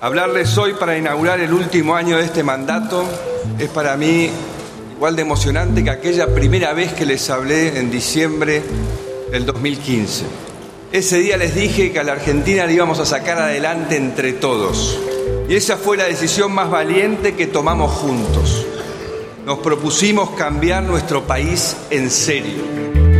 Hablarles hoy para inaugurar el último año de este mandato es para mí igual de emocionante que aquella primera vez que les hablé en diciembre del 2015. Ese día les dije que a la Argentina la íbamos a sacar adelante entre todos. Y esa fue la decisión más valiente que tomamos juntos. Nos propusimos cambiar nuestro país en serio.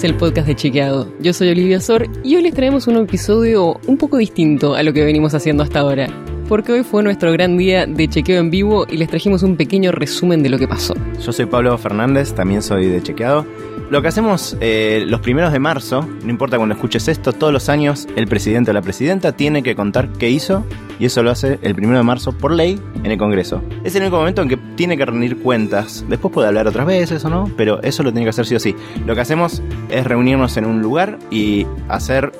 Es el podcast de Chequeado. Yo soy Olivia Sor y hoy les traemos un episodio un poco distinto a lo que venimos haciendo hasta ahora porque hoy fue nuestro gran día de chequeo en vivo y les trajimos un pequeño resumen de lo que pasó. Yo soy Pablo Fernández, también soy de chequeado. Lo que hacemos eh, los primeros de marzo, no importa cuando escuches esto, todos los años el presidente o la presidenta tiene que contar qué hizo y eso lo hace el primero de marzo por ley en el Congreso. Es el único momento en que tiene que rendir cuentas. Después puede hablar otras veces o no, pero eso lo tiene que hacer sí o sí. Lo que hacemos es reunirnos en un lugar y hacer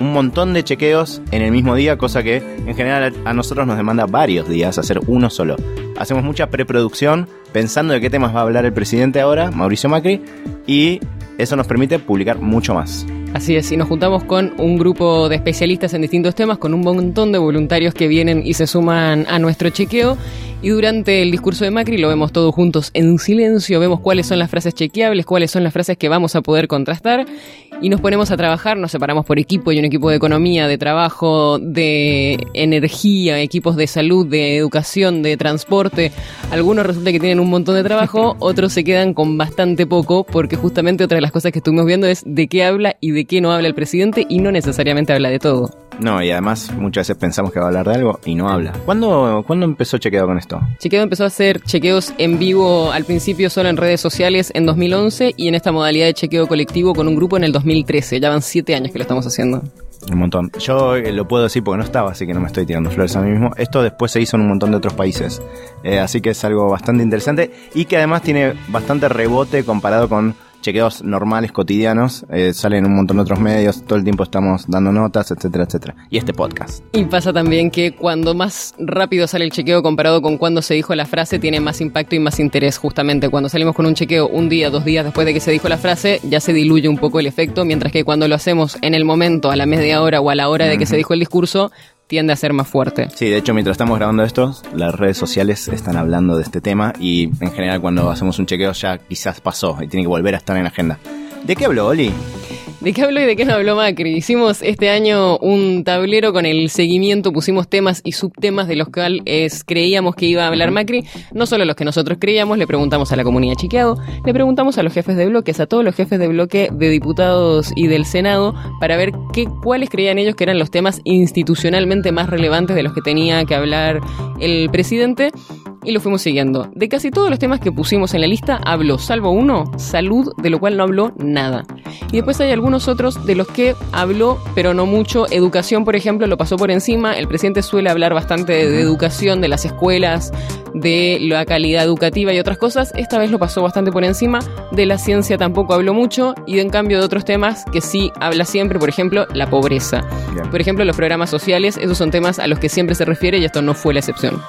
un montón de chequeos en el mismo día, cosa que en general a nosotros nos demanda varios días hacer uno solo. Hacemos mucha preproducción pensando de qué temas va a hablar el presidente ahora, Mauricio Macri, y eso nos permite publicar mucho más. Así es, y nos juntamos con un grupo de especialistas en distintos temas, con un montón de voluntarios que vienen y se suman a nuestro chequeo. Y durante el discurso de Macri lo vemos todos juntos en silencio, vemos cuáles son las frases chequeables, cuáles son las frases que vamos a poder contrastar y nos ponemos a trabajar, nos separamos por equipo, hay un equipo de economía, de trabajo, de energía, equipos de salud, de educación, de transporte. Algunos resulta que tienen un montón de trabajo, otros se quedan con bastante poco porque justamente otra de las cosas que estuvimos viendo es de qué habla y de qué no habla el presidente y no necesariamente habla de todo. No, y además muchas veces pensamos que va a hablar de algo y no habla. ¿Cuándo, ¿cuándo empezó Chequeado con esto? Chequeado empezó a hacer chequeos en vivo al principio solo en redes sociales en 2011 y en esta modalidad de chequeo colectivo con un grupo en el 2013. Ya van siete años que lo estamos haciendo. Un montón. Yo eh, lo puedo decir porque no estaba, así que no me estoy tirando flores a mí mismo. Esto después se hizo en un montón de otros países. Eh, así que es algo bastante interesante y que además tiene bastante rebote comparado con chequeos normales, cotidianos, eh, salen un montón de otros medios, todo el tiempo estamos dando notas, etcétera, etcétera. Y este podcast. Y pasa también que cuando más rápido sale el chequeo comparado con cuando se dijo la frase, tiene más impacto y más interés. Justamente cuando salimos con un chequeo un día, dos días después de que se dijo la frase, ya se diluye un poco el efecto, mientras que cuando lo hacemos en el momento, a la media hora o a la hora de que se dijo el discurso, tiende a ser más fuerte. Sí, de hecho, mientras estamos grabando esto, las redes sociales están hablando de este tema y en general cuando hacemos un chequeo ya quizás pasó y tiene que volver a estar en la agenda. ¿De qué habló Oli? ¿De qué habló y de qué no habló Macri? Hicimos este año un tablero con el seguimiento, pusimos temas y subtemas de los cuales creíamos que iba a hablar Macri, no solo los que nosotros creíamos, le preguntamos a la comunidad chiqueado, le preguntamos a los jefes de bloques, a todos los jefes de bloque de diputados y del Senado, para ver qué, cuáles creían ellos que eran los temas institucionalmente más relevantes de los que tenía que hablar el presidente y lo fuimos siguiendo. De casi todos los temas que pusimos en la lista habló, salvo uno, salud, de lo cual no habló nada. Y después hay algunos otros de los que habló, pero no mucho. Educación, por ejemplo, lo pasó por encima. El presidente suele hablar bastante de, educación, de las escuelas, de la calidad educativa y otras cosas. Esta vez lo pasó bastante por encima. De la ciencia tampoco habló mucho. Y en cambio de otros temas que sí habla siempre, por ejemplo, la pobreza. Por ejemplo, los programas sociales, esos son temas a los que siempre se refiere y esto no fue la excepción.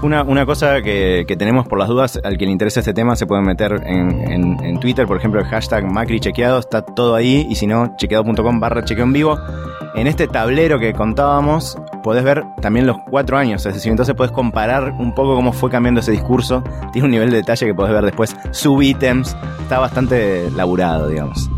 Una, una cosa que, que, tenemos por las dudas, al que le interesa este tema se pueden meter en, en, Twitter, por ejemplo, el hashtag Macri chequeado, está todo ahí, y si no, chequeado.com barra chequeo en vivo. En este tablero que contábamos, podés ver también los cuatro años, es decir, entonces podés comparar un poco cómo fue cambiando ese discurso. Tiene un nivel de detalle que podés ver después, sub-ítems, está bastante laburado, digamos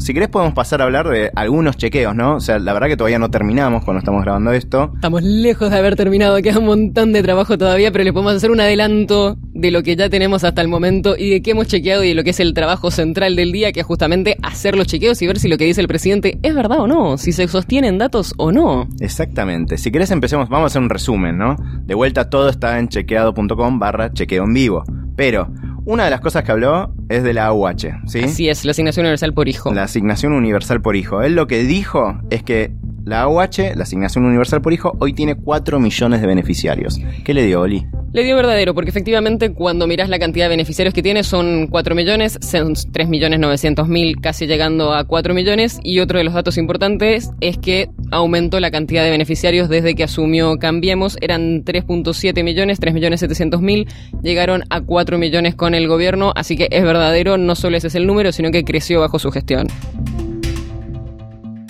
si querés podemos pasar a hablar de algunos chequeos, ¿no? O sea, la verdad que todavía no terminamos cuando estamos grabando esto. Estamos lejos de haber terminado, queda un montón de trabajo todavía, pero le podemos hacer un adelanto de lo que ya tenemos hasta el momento y de qué hemos chequeado y de lo que es el trabajo central del día, que es justamente hacer los chequeos y ver si lo que dice el presidente es verdad o no, si se sostienen datos o no. Exactamente. Si querés empecemos, vamos a hacer un resumen, ¿no? De vuelta todo está en chequeado.com barra chequeo en vivo. Pero una de las cosas que habló es de la AUH, ¿sí? Así es, la asignación universal por hijo. La asignación universal por hijo. Él lo que dijo es que la AUH, la asignación universal por hijo, hoy tiene 4 millones de beneficiarios. ¿Qué le dio, Oli? Le dio verdadero, porque efectivamente cuando miras la cantidad de beneficiarios que tiene son 4 millones, son 3 millones 900 mil, casi llegando a 4 millones. Y otro de los datos importantes es que aumentó la cantidad de beneficiarios desde que asumió Cambiemos. Eran 3.7 millones, 3 millones 700 mil, llegaron a 4 millones con el gobierno. Así que es verdadero, no solo ese es el número, sino que creció bajo su gestión.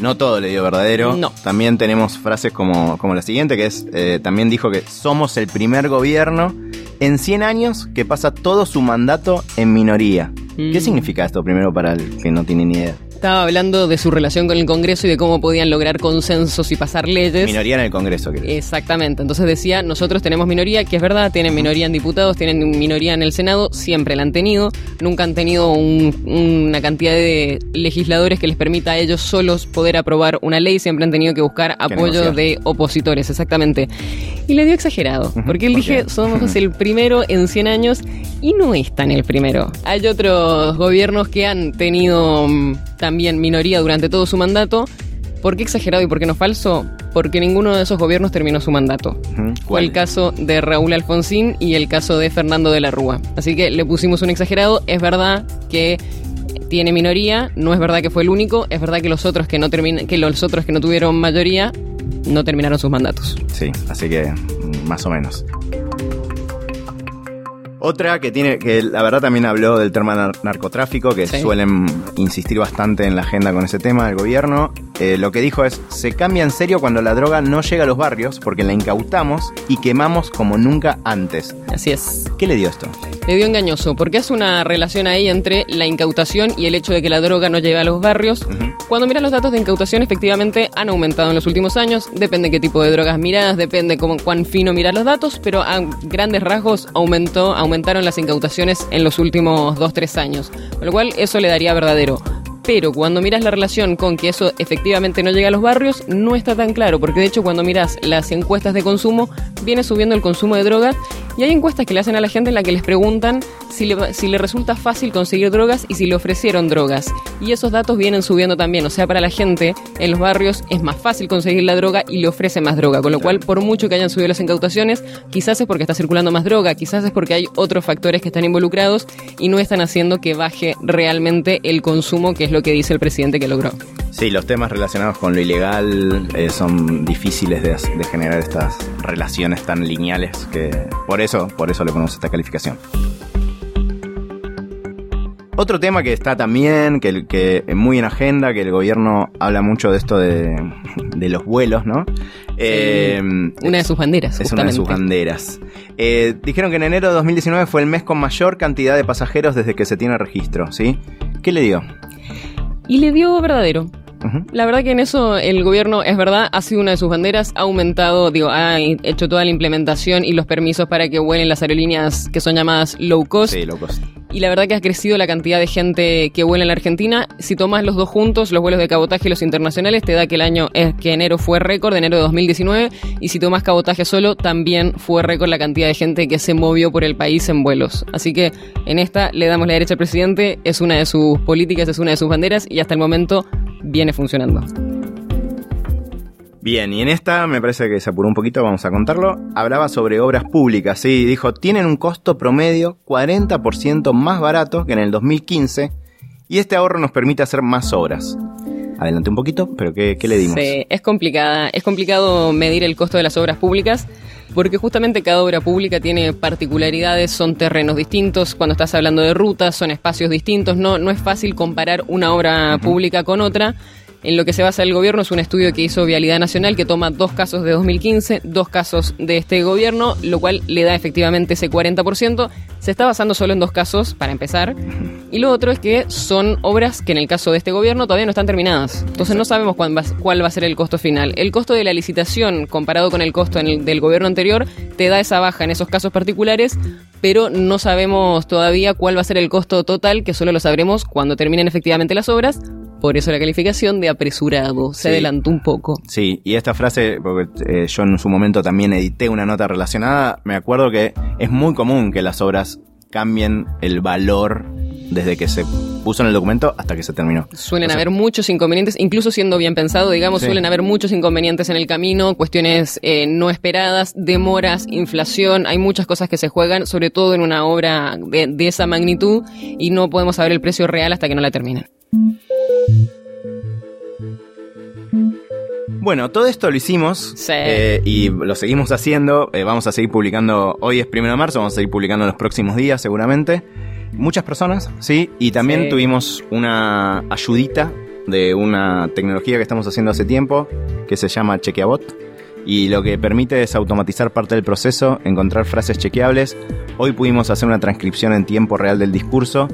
No todo le dio verdadero. No. También tenemos frases como, como la siguiente, que es, eh, también dijo que somos el primer gobierno en 100 años que pasa todo su mandato en minoría. ¿Qué Mm. significa esto primero para el que no tiene ni idea? Estaba hablando de su relación con el Congreso y de cómo podían lograr consensos y pasar leyes. Minoría en el Congreso, que Exactamente, entonces decía, nosotros tenemos minoría, que es verdad, tienen minoría en diputados, tienen minoría en el Senado, siempre la han tenido, nunca han tenido un- una cantidad de legisladores que les permita a ellos solos poder aprobar una ley, siempre han tenido que buscar apoyo de opositores, exactamente. Y le dio exagerado, porque él ¿por dije, somos el primero en 100 años y no es tan el primero. Hay otros gobiernos que han tenido mm, también minoría durante todo su mandato. ¿Por qué exagerado y por qué no falso? Porque ninguno de esos gobiernos terminó su mandato. Fue el caso de Raúl Alfonsín y el caso de Fernando de la Rúa. Así que le pusimos un exagerado. Es verdad que tiene minoría, no es verdad que fue el único, es verdad que los otros que no que los otros que no tuvieron mayoría no terminaron sus mandatos. Sí, así que mm, más o menos. Otra que tiene, que la verdad también habló del tema nar- narcotráfico, que Sí. suelen insistir bastante en la agenda con ese tema del gobierno. Eh, lo que dijo es, se cambia en serio cuando la droga no llega a los barrios porque la incautamos y quemamos como nunca antes. Así es. ¿Qué le dio esto? Le dio engañoso, porque hace una relación ahí entre la incautación y el hecho de que la droga no llegue a los barrios. Cuando miras los datos de incautación, efectivamente han aumentado en los últimos años. Depende qué tipo de drogas miras, depende cómo, cuán fino miras los datos, pero a grandes rasgos aumentó, aumentaron las incautaciones en los últimos 2-3 años. Con lo cual, eso le daría verdadero. Pero cuando miras la relación con que eso efectivamente no llega a los barrios, no está tan claro, porque de hecho cuando miras las encuestas de consumo, viene subiendo el consumo de drogas y hay encuestas que le hacen a la gente en la que les preguntan si le, resulta fácil conseguir drogas y si le ofrecieron drogas. Y esos datos vienen subiendo también, o sea, para la gente en los barrios es más fácil conseguir la droga y le ofrece más droga, con lo cual por mucho que hayan subido las incautaciones, quizás es porque está circulando más droga, quizás es porque hay otros factores que están involucrados y no están haciendo que baje realmente el consumo, que es lo que dice el presidente que logró. Sí, los temas relacionados con lo ilegal eh, son difíciles de, de generar estas relaciones tan lineales que por eso, por eso le ponemos esta calificación. Otro tema que está también, que, que muy en agenda, que el gobierno habla mucho de esto de, de los vuelos, ¿no? Eh, Una de sus banderas, es una de sus banderas. Eh, dijeron que en enero de 2019 fue el mes con mayor cantidad de pasajeros desde que se tiene registro, ¿sí? ¿Qué le dio? Y le dio verdadero. La verdad que en eso el gobierno, es verdad, ha sido una de sus banderas, ha aumentado, digo, ha hecho toda la implementación y los permisos para que vuelen las aerolíneas que son llamadas low cost. Sí, locos. Y la verdad que ha crecido la cantidad de gente que vuela en la Argentina. Si tomas los dos juntos, los vuelos de cabotaje y los internacionales, te da que el año es que enero fue récord, enero de 2019. Y si tomas cabotaje solo, también fue récord la cantidad de gente que se movió por el país en vuelos. Así que en esta le damos la derecha al presidente, es una de sus políticas, es una de sus banderas y hasta el momento viene funcionando. Bien, y en esta me parece que se apuró un poquito, vamos a contarlo. Hablaba sobre obras públicas, sí, dijo, tienen un costo promedio 40% más barato que en el 2015 y este ahorro nos permite hacer más obras. Adelante un poquito, pero ¿qué, qué le dimos? Sí, es complicada. Es complicado medir el costo de las obras públicas porque justamente cada obra pública tiene particularidades, son terrenos distintos. Cuando estás hablando de rutas, son espacios distintos. No, no es fácil comparar una obra pública con otra. En lo que se basa el gobierno es un estudio que hizo Vialidad Nacional que toma dos casos de 2015, dos casos de este gobierno, lo cual le da efectivamente ese 40%. Se está basando solo en dos casos, para empezar. Y lo otro es que son obras que en el caso de este gobierno todavía no están terminadas. Entonces no sabemos cuál va, cuál va a ser el costo final. El costo de la licitación comparado con el costo en el- del gobierno anterior te da esa baja en esos casos particulares, pero no sabemos todavía cuál va a ser el costo total, que solo lo sabremos cuando terminen efectivamente las obras. Por eso la calificación de apresurado se Sí. adelantó un poco. Sí, y esta frase, porque eh, yo en su momento también edité una nota relacionada, me acuerdo que es muy común que las obras cambien el valor desde que se puso en el documento hasta que se terminó. Suelen O sea, haber muchos inconvenientes, incluso siendo bien pensado, digamos, Sí. suelen haber muchos inconvenientes en el camino, cuestiones eh, no esperadas, demoras, inflación, hay muchas cosas que se juegan, sobre todo en una obra de, de esa magnitud, y no podemos saber el precio real hasta que no la terminen. Bueno, todo esto lo hicimos Sí. eh, y lo seguimos haciendo. Eh, vamos a seguir publicando, hoy es primero de marzo, vamos a seguir publicando en los próximos días seguramente. Muchas personas, sí, y también Sí. tuvimos una ayudita de una tecnología que estamos haciendo hace tiempo que se llama Chequeabot y lo que permite es automatizar parte del proceso, encontrar frases chequeables. Hoy pudimos hacer una transcripción en tiempo real del discurso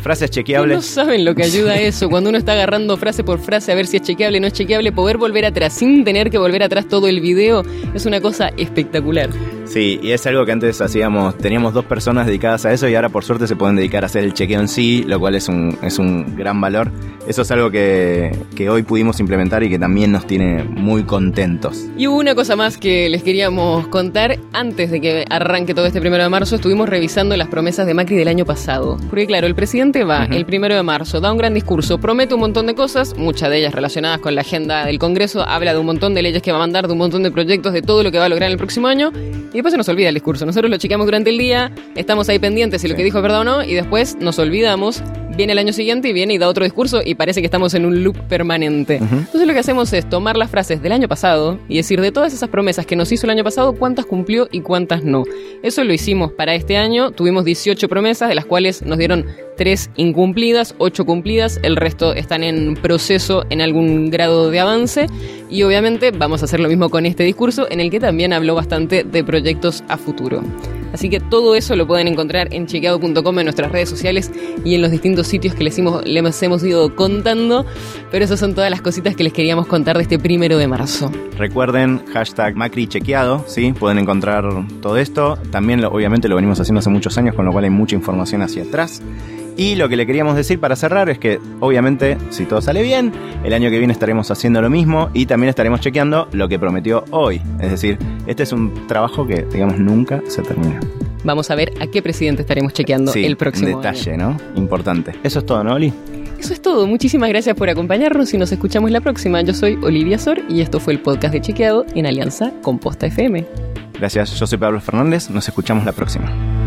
frases chequeables. No saben lo que ayuda a eso. Cuando uno está agarrando frase por frase a ver si es chequeable o no es chequeable, poder volver atrás sin tener que volver atrás todo el video es una cosa espectacular. Sí, y es algo que antes hacíamos, teníamos dos personas dedicadas a eso y ahora por suerte se pueden dedicar a hacer el chequeo en sí, lo cual es un, es un gran valor. Eso es algo que, que hoy pudimos implementar y que también nos tiene muy contentos. Y hubo una cosa más que les queríamos contar. Antes de que arranque todo este primero de marzo, estuvimos revisando las promesas de Macri del año pasado. Porque claro, el presidente va el primero de marzo, da un gran discurso, promete un montón de cosas, muchas de ellas relacionadas con la agenda del Congreso, habla de un montón de leyes que va a mandar, de un montón de proyectos, de todo lo que va a lograr en el próximo año. Y después se nos olvida el discurso. Nosotros lo chequeamos durante el día, estamos ahí pendientes si lo que dijo es verdad o no, y después nos olvidamos viene el año siguiente y viene y da otro discurso y parece que estamos en un loop permanente. Entonces lo que hacemos es tomar las frases del año pasado y decir de todas esas promesas que nos hizo el año pasado, cuántas cumplió y cuántas no. Eso lo hicimos para este año, tuvimos 18 promesas, de las cuales nos dieron 3 incumplidas, 8 cumplidas, el resto están en proceso en algún grado de avance y obviamente vamos a hacer lo mismo con este discurso en el que también habló bastante de proyectos a futuro. Así que todo eso lo pueden encontrar en chequeado.com en nuestras redes sociales y en los distintos sitios que les hemos, ido contando. Pero esas son todas las cositas que les queríamos contar de este primero de marzo. Recuerden, hashtag Macri chequeado, ¿sí? Pueden encontrar todo esto. También, obviamente, lo venimos haciendo hace muchos años, con lo cual hay mucha información hacia atrás. Y lo que le queríamos decir para cerrar es que, obviamente, si todo sale bien, el año que viene estaremos haciendo lo mismo y también estaremos chequeando lo que prometió hoy. Es decir, este es un trabajo que, digamos, nunca se termina. Vamos a ver a qué presidente estaremos chequeando el próximo detalle, ¿no? Importante. Eso es todo, ¿no, Oli? Eso es todo. Muchísimas gracias por acompañarnos y nos escuchamos la próxima. Yo soy Olivia Sor y esto fue el podcast de Chequeado en alianza con Posta FM. Gracias, yo soy Pablo Fernández. Nos escuchamos la próxima.